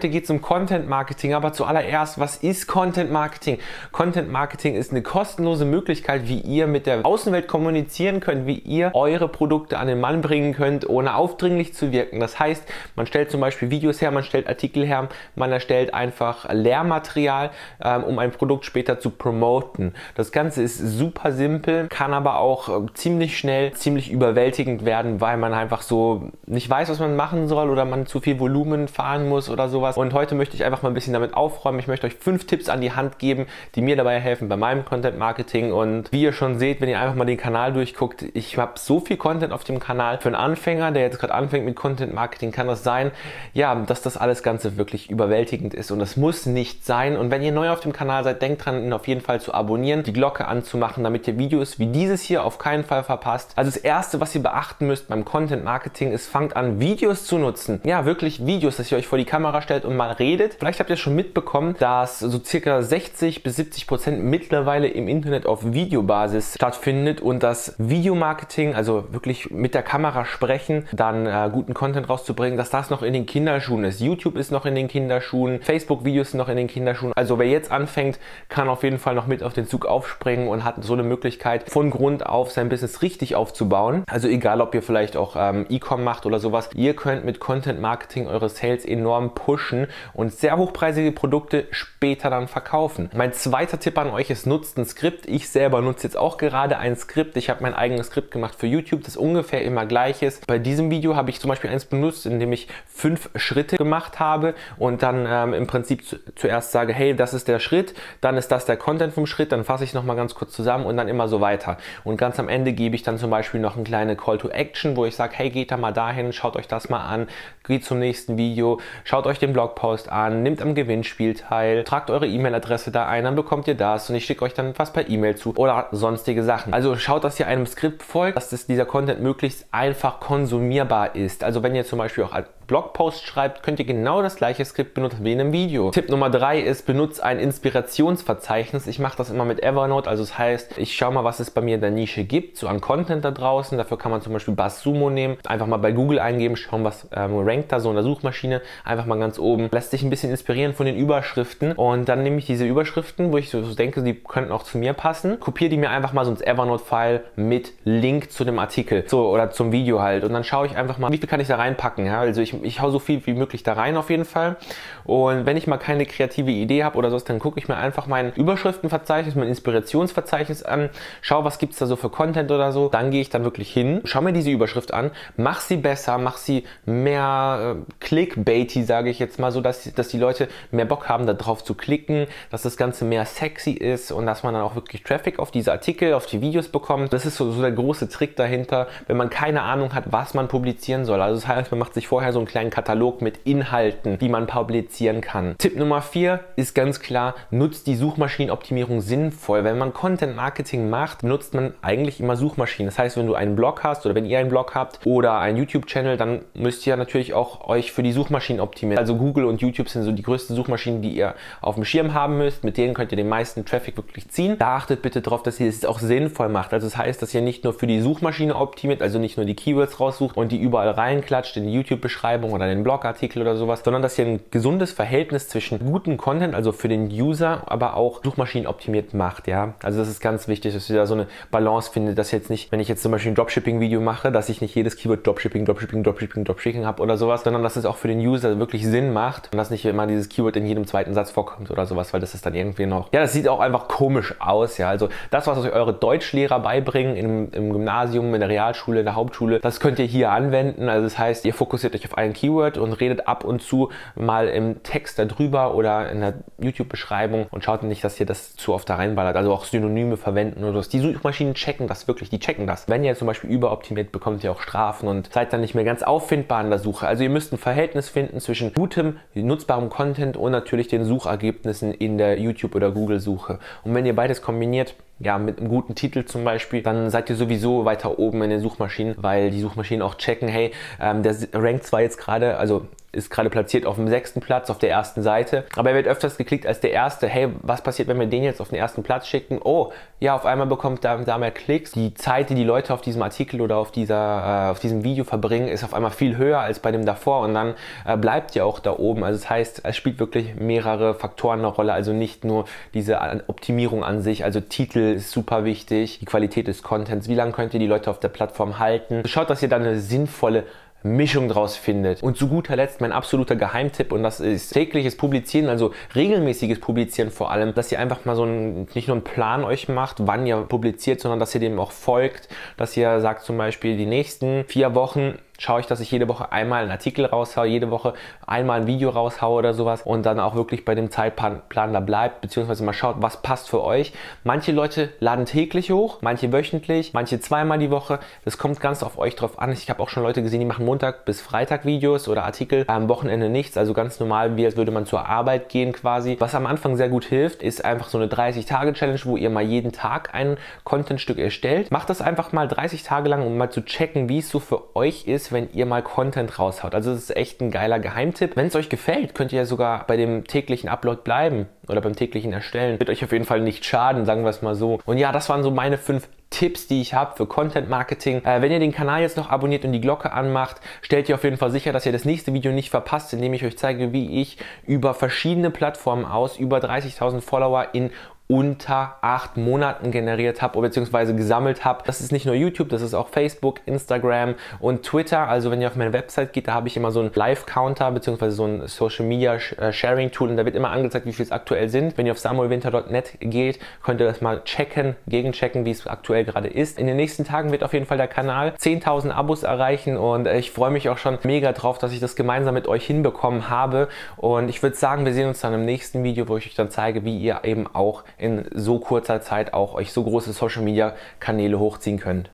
Heute geht es um Content Marketing, aber zuallererst, was ist Content Marketing? Content Marketing ist eine kostenlose Möglichkeit, wie ihr mit der Außenwelt kommunizieren könnt, wie ihr eure Produkte an den Mann bringen könnt, ohne aufdringlich zu wirken. Das heißt, man stellt zum Beispiel Videos her, man stellt Artikel her, man erstellt einfach Lehrmaterial, ähm, um ein Produkt später zu promoten. Das Ganze ist super simpel, kann aber auch äh, ziemlich schnell, ziemlich überwältigend werden, weil man einfach so nicht weiß, was man machen soll oder man zu viel Volumen fahren muss oder sowas sowas. Und heute möchte ich einfach mal ein bisschen damit aufräumen. Ich möchte euch fünf Tipps an die Hand geben, die mir dabei helfen bei meinem Content Marketing. Und wie ihr schon seht, wenn ihr einfach mal den Kanal durchguckt, ich habe so viel Content auf dem Kanal. Für einen Anfänger, der jetzt gerade anfängt mit Content Marketing, kann das sein, ja, dass das alles Ganze wirklich überwältigend ist. Und das muss nicht sein. Und wenn ihr neu auf dem Kanal seid, denkt dran, ihn auf jeden Fall zu abonnieren, die Glocke anzumachen, damit ihr Videos wie dieses hier auf keinen Fall verpasst. Also das erste, was ihr beachten müsst beim Content Marketing ist, fangt an, Videos zu nutzen. Ja, wirklich Videos, dass ihr euch vor die Kamera stellt und mal redet. Vielleicht habt ihr schon mitbekommen, dass so circa 60 bis 70 Prozent mittlerweile im Internet auf Videobasis stattfindet und das Videomarketing, also wirklich mit der Kamera sprechen, dann äh, guten Content rauszubringen, dass das noch in den Kinderschuhen ist. YouTube ist noch in den Kinderschuhen, Facebook-Videos sind noch in den Kinderschuhen. Also wer jetzt anfängt, kann auf jeden Fall noch mit auf den Zug aufspringen und hat so eine Möglichkeit, von Grund auf sein Business richtig aufzubauen. Also egal, ob ihr vielleicht auch ähm, E-Com macht oder sowas, ihr könnt mit Content Marketing eure Sales enorm pushen und sehr hochpreisige Produkte später dann verkaufen. Mein zweiter Tipp an euch ist, nutzt ein Skript. Ich selber nutze jetzt auch gerade ein Skript. Ich habe mein eigenes Skript gemacht für YouTube, das ungefähr immer gleich ist. Bei diesem Video habe ich zum Beispiel eins benutzt, in dem ich fünf Schritte gemacht habe und dann ähm, im Prinzip zu, zuerst sage, hey, das ist der Schritt, dann ist das der Content vom Schritt, dann fasse ich nochmal ganz kurz zusammen und dann immer so weiter. Und ganz am Ende gebe ich dann zum Beispiel noch eine kleine Call to Action, wo ich sage, hey, geht da mal dahin, schaut euch das mal an, geht zum nächsten Video, schaut euch den Blogpost Blogpost an, nehmt am Gewinnspiel teil, tragt eure E-Mail-Adresse da ein, dann bekommt ihr das und ich schicke euch dann was per E-Mail zu oder sonstige Sachen. Also schaut, dass ihr einem Skript folgt, dass das, dieser Content möglichst einfach konsumierbar ist. Also wenn ihr zum Beispiel auch Blogpost schreibt, könnt ihr genau das gleiche Skript benutzen wie in einem Video. Tipp Nummer drei ist, benutzt ein Inspirationsverzeichnis. Ich mache das immer mit Evernote, also das heißt, ich schaue mal, was es bei mir in der Nische gibt, so an Content da draußen. Dafür kann man zum Beispiel BuzzSumo nehmen, einfach mal bei Google eingeben, schauen, was ähm, rankt da so in der Suchmaschine, einfach mal ganz oben. Lässt sich ein bisschen inspirieren von den Überschriften und dann nehme ich diese Überschriften, wo ich so denke, die könnten auch zu mir passen, kopiere die mir einfach mal so ins Evernote-File mit Link zu dem Artikel, so oder zum Video halt und dann schaue ich einfach mal, wie viel kann ich da reinpacken. Ja? Also ich ich hau so viel wie möglich da rein auf jeden Fall. Und wenn ich mal keine kreative Idee habe oder so, dann gucke ich mir einfach mein Überschriftenverzeichnis, mein Inspirationsverzeichnis an, schaue, was gibt es da so für Content oder so. Dann gehe ich dann wirklich hin, schaue mir diese Überschrift an, mach sie besser, mach sie mehr äh, clickbaity, sage ich jetzt mal so, dass, dass die Leute mehr Bock haben, da drauf zu klicken, dass das Ganze mehr sexy ist und dass man dann auch wirklich Traffic auf diese Artikel, auf die Videos bekommt. Das ist so, so der große Trick dahinter, wenn man keine Ahnung hat, was man publizieren soll. Also das heißt, man macht sich vorher so einen kleinen Katalog mit Inhalten, die man publizieren kann. Tipp Nummer 4 ist ganz klar, nutzt die Suchmaschinenoptimierung sinnvoll. Wenn man Content Marketing macht, nutzt man eigentlich immer Suchmaschinen. Das heißt, wenn du einen Blog hast oder wenn ihr einen Blog habt oder einen YouTube-Channel, dann müsst ihr natürlich auch euch für die Suchmaschinen optimieren. Also Google und YouTube sind so die größten Suchmaschinen, die ihr auf dem Schirm haben müsst. Mit denen könnt ihr den meisten Traffic wirklich ziehen. Da achtet bitte darauf, dass ihr es auch sinnvoll macht. Also das heißt, dass ihr nicht nur für die Suchmaschine optimiert, also nicht nur die Keywords raussucht und die überall reinklatscht in die YouTube-Beschreibung Beschreibung oder einen Blogartikel oder sowas, sondern dass ihr ein gesundes Verhältnis zwischen gutem Content, also für den User, aber auch Suchmaschinenoptimiert macht, ja. Also das ist ganz wichtig, dass ihr da so eine Balance findet, dass jetzt nicht, wenn ich jetzt zum Beispiel ein Dropshipping-Video mache, dass ich nicht jedes Keyword Dropshipping, Dropshipping, Dropshipping, Dropshipping habe oder sowas, sondern dass es auch für den User wirklich Sinn macht und dass nicht immer dieses Keyword in jedem zweiten Satz vorkommt oder sowas, weil das ist dann irgendwie noch, ja, das sieht auch einfach komisch aus, ja. Also das, was euch eure Deutschlehrer beibringen im, im Gymnasium, in der Realschule, in der Hauptschule, das könnt ihr hier anwenden. Also das heißt, ihr fokussiert euch auf einen Keyword und redet ab und zu mal im Text darüber oder in der YouTube-Beschreibung und schaut nicht, dass ihr das zu oft da reinballert. Also auch Synonyme verwenden oder so. Die Suchmaschinen checken das wirklich, die checken das. Wenn ihr zum Beispiel überoptimiert, bekommt ihr auch Strafen und seid dann nicht mehr ganz auffindbar in der Suche. Also ihr müsst ein Verhältnis finden zwischen gutem, nutzbarem Content und natürlich den Suchergebnissen in der YouTube- oder Google-Suche. Und wenn ihr beides kombiniert, ja, mit einem guten Titel zum Beispiel, dann seid ihr sowieso weiter oben in den Suchmaschinen, weil die Suchmaschinen auch checken, hey, ähm, der rankt zwar jetzt gerade, also ist gerade platziert auf dem sechsten Platz auf der ersten Seite. Aber er wird öfters geklickt als der erste. Hey, was passiert, wenn wir den jetzt auf den ersten Platz schicken? Oh, ja, auf einmal bekommt da, da mehr Klicks. Die Zeit, die die Leute auf diesem Artikel oder auf, dieser, äh, auf diesem Video verbringen, ist auf einmal viel höher als bei dem davor und dann äh, bleibt ihr auch da oben. Also das heißt, es spielt wirklich mehrere Faktoren eine Rolle, also nicht nur diese Optimierung an sich. Also Titel ist super wichtig, die Qualität des Contents, wie lange könnt ihr die Leute auf der Plattform halten. Schaut, dass ihr dann eine sinnvolle Mischung draus findet. Und zu guter Letzt mein absoluter Geheimtipp und das ist tägliches Publizieren, also regelmäßiges Publizieren vor allem, dass ihr einfach mal so ein, nicht nur einen Plan euch macht, wann ihr publiziert, sondern dass ihr dem auch folgt, dass ihr sagt zum Beispiel die nächsten vier Wochen schaue ich, dass ich jede Woche einmal einen Artikel raushaue, jede Woche einmal ein Video raushaue oder sowas und dann auch wirklich bei dem Zeitplan da bleibt, beziehungsweise mal schaut, was passt für euch. Manche Leute laden täglich hoch, manche wöchentlich, manche zweimal die Woche. Das kommt ganz auf euch drauf an. Ich habe auch schon Leute gesehen, die machen Montag bis Freitag Videos oder Artikel, am Wochenende nichts, also ganz normal, wie als würde man zur Arbeit gehen quasi. Was am Anfang sehr gut hilft, ist einfach so eine 30-Tage-Challenge, wo ihr mal jeden Tag ein Contentstück erstellt. Macht das einfach mal 30 Tage lang, um mal zu checken, wie es so für euch ist, wenn ihr mal Content raushaut. Also das ist echt ein geiler Geheimtipp. Wenn es euch gefällt, könnt ihr ja sogar bei dem täglichen Upload bleiben oder beim täglichen Erstellen. Wird euch auf jeden Fall nicht schaden, sagen wir es mal so. Und ja, das waren so meine fünf Tipps, die ich habe für Content Marketing. Äh, wenn ihr den Kanal jetzt noch abonniert und die Glocke anmacht, stellt ihr auf jeden Fall sicher, dass ihr das nächste Video nicht verpasst, indem ich euch zeige, wie ich über verschiedene Plattformen aus über 30.000 Follower in unter acht Monaten generiert habe beziehungsweise gesammelt habe. Das ist nicht nur YouTube, das ist auch Facebook, Instagram und Twitter. Also wenn ihr auf meine Website geht, da habe ich immer so einen Live-Counter beziehungsweise so ein Social Media äh, Sharing Tool und da wird immer angezeigt, wie viel es aktuell sind. Wenn ihr auf samuelwinter.net geht, könnt ihr das mal checken, gegenchecken, wie es aktuell gerade ist. In den nächsten Tagen wird auf jeden Fall der Kanal 10.000 Abos erreichen und ich freue mich auch schon mega drauf, dass ich das gemeinsam mit euch hinbekommen habe. Und ich würde sagen, wir sehen uns dann im nächsten Video, wo ich euch dann zeige, wie ihr eben auch in so kurzer Zeit auch euch so große Social Media Kanäle hochziehen könnt.